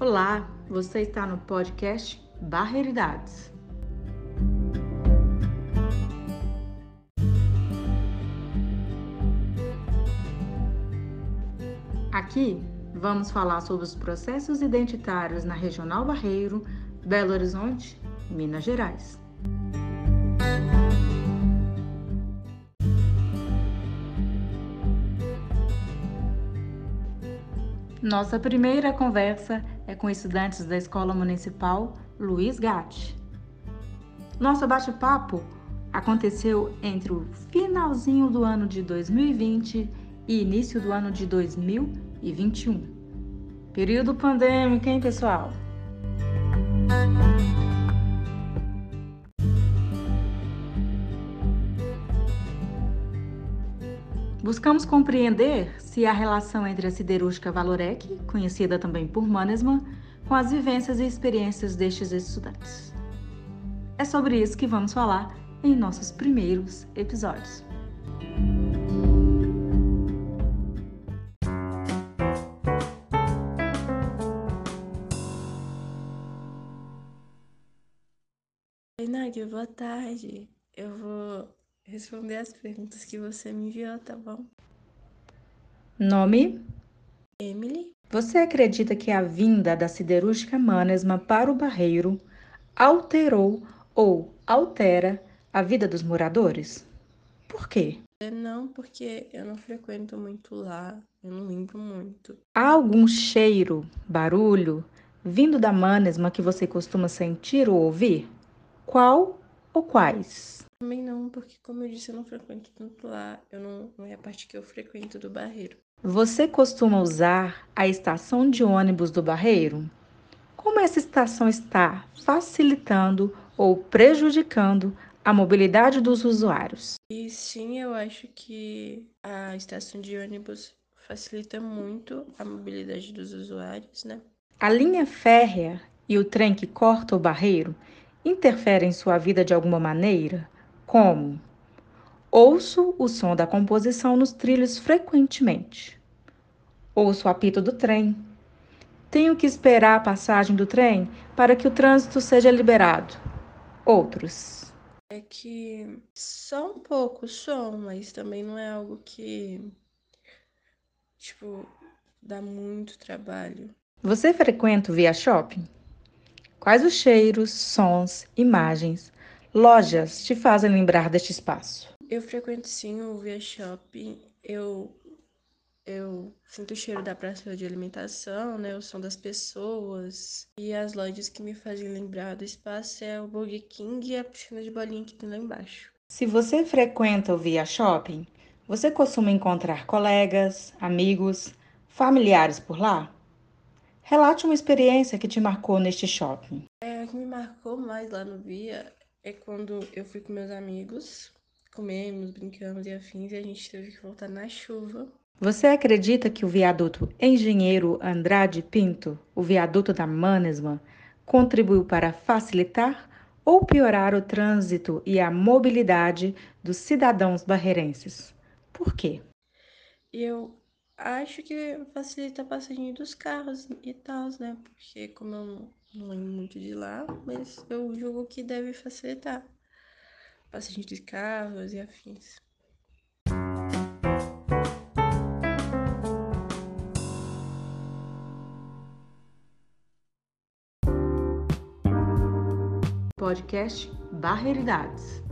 Olá, você está no podcast Barreiridades. Aqui vamos falar sobre os processos identitários na Regional Barreiro, Belo Horizonte, Minas Gerais. Nossa primeira conversa é com estudantes da Escola Municipal Luiz Gatti. Nosso bate-papo aconteceu entre o finalzinho do ano de 2020 e início do ano de 2021. Período pandêmico, hein, pessoal? Buscamos compreender se a relação entre a siderúrgica Valorec, conhecida também por Mannesmann, com as vivências e experiências destes estudantes. É sobre isso que vamos falar em nossos primeiros episódios. Oi, Nádia, boa tarde. Eu vou responder as perguntas que você me enviou, tá bom? Nome? Emily. Você acredita que a vinda da siderúrgica Manesma para o Barreiro alterou ou altera a vida dos moradores? Por quê? É, não, porque eu não frequento muito lá, eu não lembro muito. Há algum cheiro, barulho, vindo da Manesma que você costuma sentir ou ouvir? Qual ou quais? Também não, porque como eu disse, eu não frequento tanto lá. Eu não, não é a parte que eu frequento do Barreiro. Você costuma usar a estação de ônibus do Barreiro? Como essa estação está facilitando ou prejudicando a mobilidade dos usuários? E sim, eu acho que a estação de ônibus facilita muito a mobilidade dos usuários, né? A linha férrea e o trem que corta o Barreiro interferem em sua vida de alguma maneira? Como? Ouço o som da composição nos trilhos frequentemente. Ouço o apito do trem. Tenho que esperar a passagem do trem para que o trânsito seja liberado. Outros. É que só um pouco som, mas também não é algo que, tipo, dá muito trabalho. Você frequenta o Via Shopping? Quais os cheiros, sons, imagens, lojas te fazem lembrar deste espaço? Eu frequento sim o Via Shopping. Eu eu sinto o cheiro da praça de alimentação, né, o som das pessoas. E as lojas que me fazem lembrar do espaço é o Burger King e a piscina de bolinha que tem lá embaixo. Se você frequenta o Via Shopping, você costuma encontrar colegas, amigos, familiares por lá? Relate uma experiência que te marcou neste shopping. É, o que me marcou mais lá no Via é quando eu fui com meus amigos, comemos, brincamos e afins, e a gente teve que voltar na chuva. Você acredita que o viaduto Engenheiro Andrade Pinto, o viaduto da Manesman, contribuiu para facilitar ou piorar o trânsito e a mobilidade dos cidadãos barreirenses? Por quê? Eu acho que facilita a passagem dos carros e tal, né? Porque como eu não, lembro muito de lá, mas eu julgo que deve facilitar a passagem de carros e afins. Podcast Barreiridades.